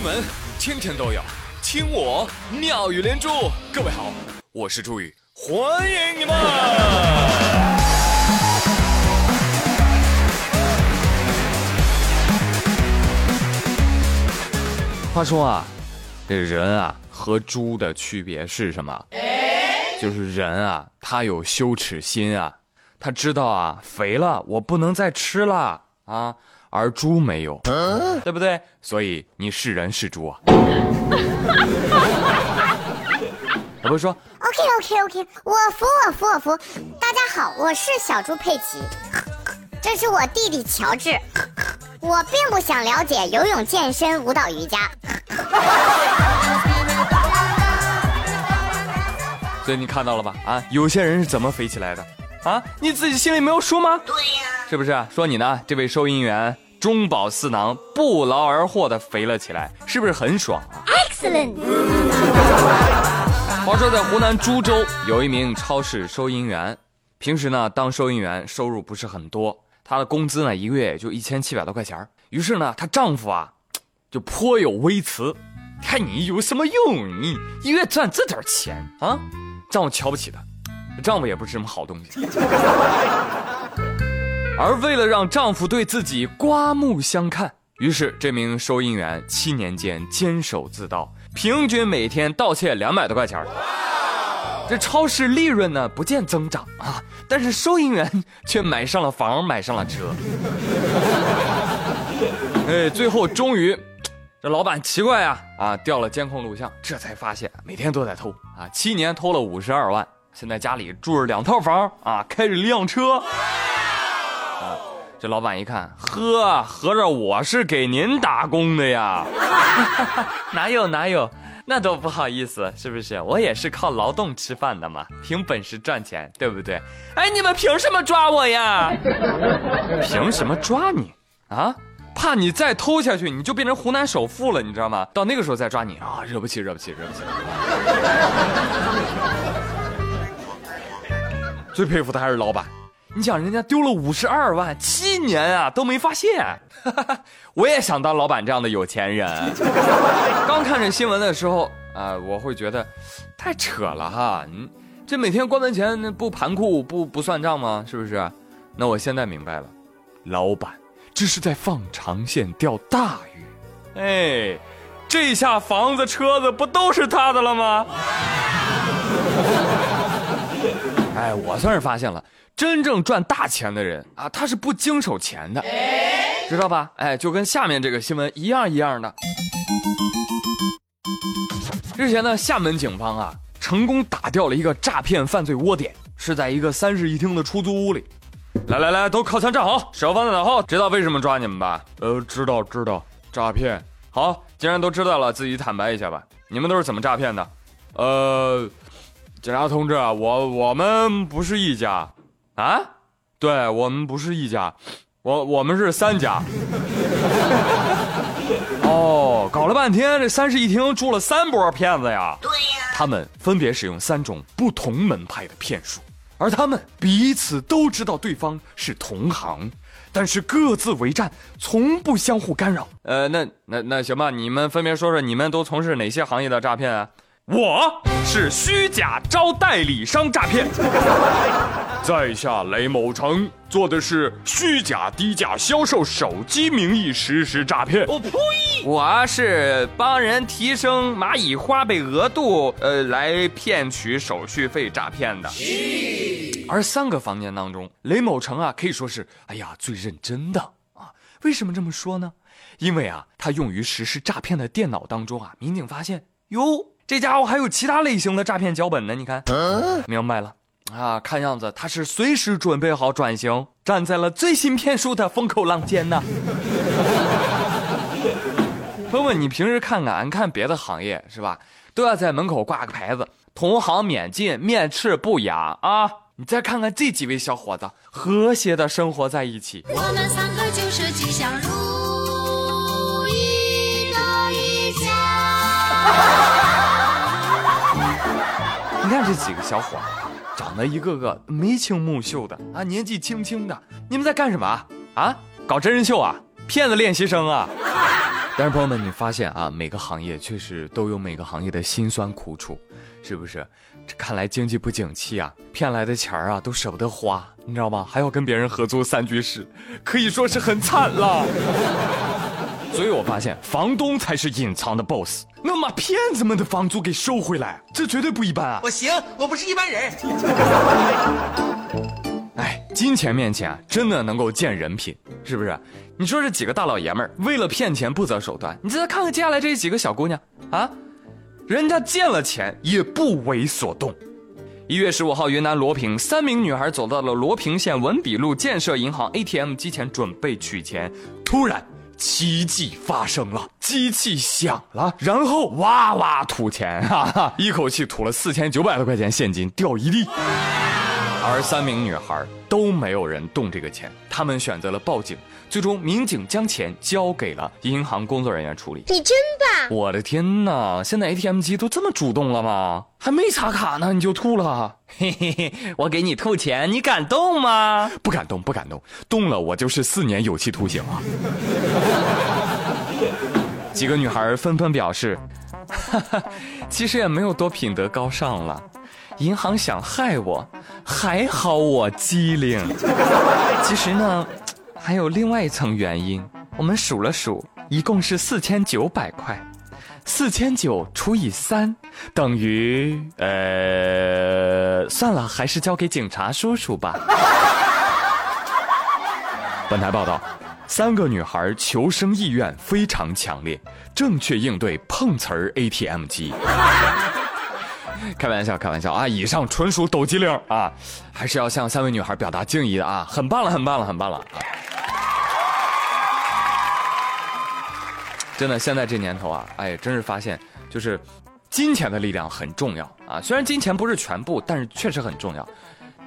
新闻天天都有，听我妙语连珠。各位好，我是朱宇，欢迎你们。话说啊，这人啊和猪的区别是什么？就是人啊，他有羞耻心啊，他知道啊，肥了我不能再吃了啊。而猪没有，对不对？所以你是人是猪啊？我不是说，OK OK OK，我服我服我服。大家好，我是小猪佩奇，这是我弟弟乔治。我并不想了解游泳、健身、舞蹈、瑜伽。所以你看到了吧？啊，有些人是怎么飞起来的？啊，你自己心里没有数吗？对呀，是不是？说你呢，这位收银员中饱私囊，不劳而获的肥了起来，是不是很爽啊？Excellent。话说在湖南株洲有一名超市收银员，平时呢当收银员收入不是很多，她的工资呢一个月也就一千七百多块钱于是呢她丈夫啊就颇有微词，看你有什么用？你一月赚这点钱啊？丈夫瞧不起她。丈夫也不是什么好东西，而为了让丈夫对自己刮目相看，于是这名收银员七年间坚守自盗，平均每天盗窃两百多块钱这超市利润呢不见增长啊，但是收银员却买上了房，买上了车。哎，最后终于，这老板奇怪呀啊，调了监控录像，这才发现每天都在偷啊，七年偷了五十二万。现在家里住着两套房啊，开着辆车。啊，这老板一看，呵，合着我是给您打工的呀？哪有哪有，那多不好意思，是不是？我也是靠劳动吃饭的嘛，凭本事赚钱，对不对？哎，你们凭什么抓我呀？凭什么抓你啊？怕你再偷下去，你就变成湖南首富了，你知道吗？到那个时候再抓你啊，惹不起，惹不起，惹不起。最佩服的还是老板，你想人家丢了五十二万，七年啊都没发现，我也想当老板这样的有钱人。刚看这新闻的时候啊，我会觉得太扯了哈，你这每天关门前不盘库不不算账吗？是不是？那我现在明白了，老板这是在放长线钓大鱼。哎，这下房子车子不都是他的了吗？哎，我算是发现了，真正赚大钱的人啊，他是不经手钱的，知道吧？哎，就跟下面这个新闻一样一样的。之前呢，厦门警方啊，成功打掉了一个诈骗犯罪窝点，是在一个三室一厅的出租屋里。来来来，都靠墙站好，手放在脑后。知道为什么抓你们吧？呃，知道知道，诈骗。好，既然都知道了，自己坦白一下吧。你们都是怎么诈骗的？呃。警察同志啊，我我们不是一家，啊？对我们不是一家，我我们是三家。哦，搞了半天，这三室一厅住了三波骗子呀。对呀。他们分别使用三种不同门派的骗术，而他们彼此都知道对方是同行，但是各自为战，从不相互干扰。呃，那那那行吧，你们分别说说，你们都从事哪些行业的诈骗啊？我是虚假招代理商诈骗，在下雷某成做的是虚假低价销售手机名义实施诈骗。我呸！我是帮人提升蚂蚁花呗额度，呃，来骗取手续费诈骗的。而三个房间当中，雷某成啊可以说是哎呀最认真的啊。为什么这么说呢？因为啊，他用于实施诈骗的电脑当中啊，民警发现哟。这家伙还有其他类型的诈骗脚本呢，你看，明白了啊？看样子他是随时准备好转型，站在了最新骗术的风口浪尖呢。问问你平时看俺看别的行业是吧，都要在门口挂个牌子，同行免进，面斥不雅啊！你再看看这几位小伙子，和谐的生活在一起。我们三个就是吉祥如你看这几个小伙，长得一个个眉清目秀的啊，年纪轻轻的，你们在干什么啊？搞真人秀啊？骗子练习生啊？但是朋友们，你发现啊，每个行业确实都有每个行业的辛酸苦楚，是不是？这看来经济不景气啊，骗来的钱啊都舍不得花，你知道吗？还要跟别人合租三居室，可以说是很惨了。所以我发现，房东才是隐藏的 boss，能把骗子们的房租给收回来，这绝对不一般啊！我行，我不是一般人。哎，金钱面前啊，真的能够见人品，是不是？你说这几个大老爷们儿为了骗钱不择手段，你再看看接下来这几个小姑娘啊，人家见了钱也不为所动。一月十五号，云南罗平，三名女孩走到了罗平县文笔路建设银行 ATM 机前准备取钱，突然奇迹发生了，机器响了，然后哇哇吐钱，哈哈，一口气吐了四千九百多块钱现金掉一地。而三名女孩都没有人动这个钱，他们选择了报警。最终，民警将钱交给了银行工作人员处理。你真棒！我的天哪，现在 ATM 机都这么主动了吗？还没插卡呢你就吐了？嘿嘿嘿，我给你吐钱，你敢动吗？不敢动，不敢动，动了我就是四年有期徒刑啊。几个女孩纷纷表示，哈哈，其实也没有多品德高尚了。银行想害我，还好我机灵。其实呢，还有另外一层原因。我们数了数，一共是四千九百块，四千九除以三等于……呃，算了，还是交给警察叔叔吧。本台报道，三个女孩求生意愿非常强烈，正确应对碰瓷儿 ATM 机。开玩笑，开玩笑啊！以上纯属抖机灵啊，还是要向三位女孩表达敬意的啊！很棒了，很棒了，很棒了啊！真的，现在这年头啊，哎，真是发现就是金钱的力量很重要啊！虽然金钱不是全部，但是确实很重要。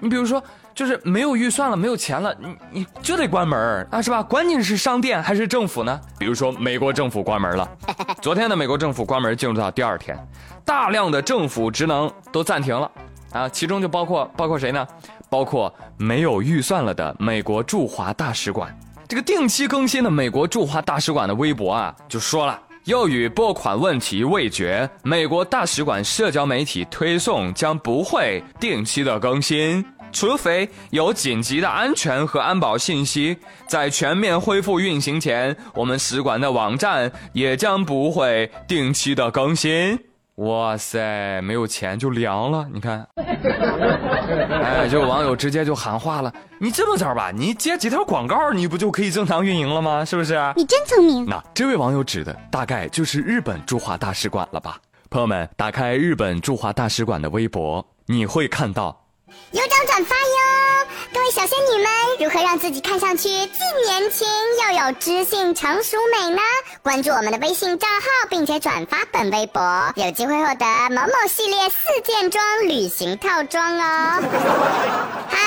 你比如说，就是没有预算了，没有钱了，你你就得关门啊，是吧？管你是商店还是政府呢？比如说，美国政府关门了，昨天的美国政府关门进入到第二天。大量的政府职能都暂停了，啊，其中就包括包括谁呢？包括没有预算了的美国驻华大使馆。这个定期更新的美国驻华大使馆的微博啊，就说了，又与拨款问题未决，美国大使馆社交媒体推送将不会定期的更新，除非有紧急的安全和安保信息。在全面恢复运行前，我们使馆的网站也将不会定期的更新。哇塞，没有钱就凉了，你看，哎，就网友直接就喊话了，你这么着吧，你接几条广告，你不就可以正常运营了吗？是不是？你真聪明。那这位网友指的大概就是日本驻华大使馆了吧？朋友们，打开日本驻华大使馆的微博，你会看到。有奖转发哟！各位小仙女们，如何让自己看上去既年轻又有知性成熟美呢？关注我们的微信账号，并且转发本微博，有机会获得某某系列四件装旅行套装哦！嗨。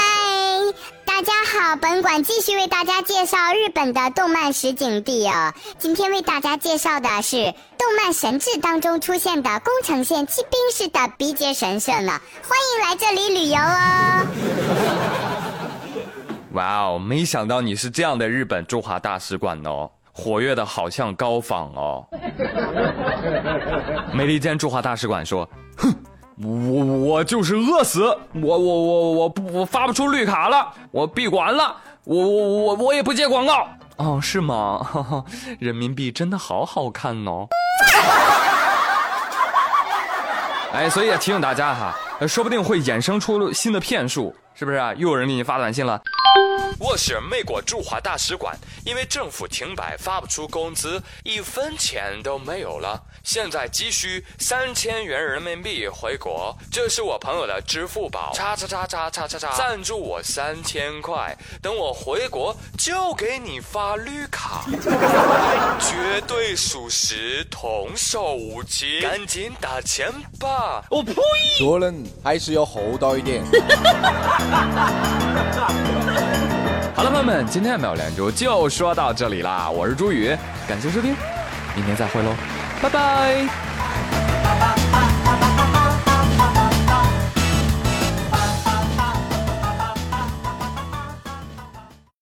大家好，本馆继续为大家介绍日本的动漫实景地哦。今天为大家介绍的是动漫神志当中出现的宫城县骑兵式的鼻节神社呢，欢迎来这里旅游哦。哇哦，没想到你是这样的日本驻华大使馆哦，活跃的好像高仿哦。美利坚驻华大使馆说，哼。我我就是饿死，我我我我不我发不出绿卡了，我闭馆了，我我我我也不接广告哦，是吗？人民币真的好好看哦。哎，所以也提醒大家哈，说不定会衍生出新的骗术，是不是？又有人给你发短信了。我是美国驻华大使馆，因为政府停摆，发不出工资，一分钱都没有了。现在急需三千元人民币回国，这是我朋友的支付宝，叉叉叉叉叉叉叉，赞助我三千块，等我回国就给你发绿卡，绝对属实，童叟无欺，赶紧打钱吧！我呸！做人还是要厚道一点。好了，朋友们，今天的妙连珠就说到这里啦！我是朱宇，感谢收听，明天再会喽，拜拜。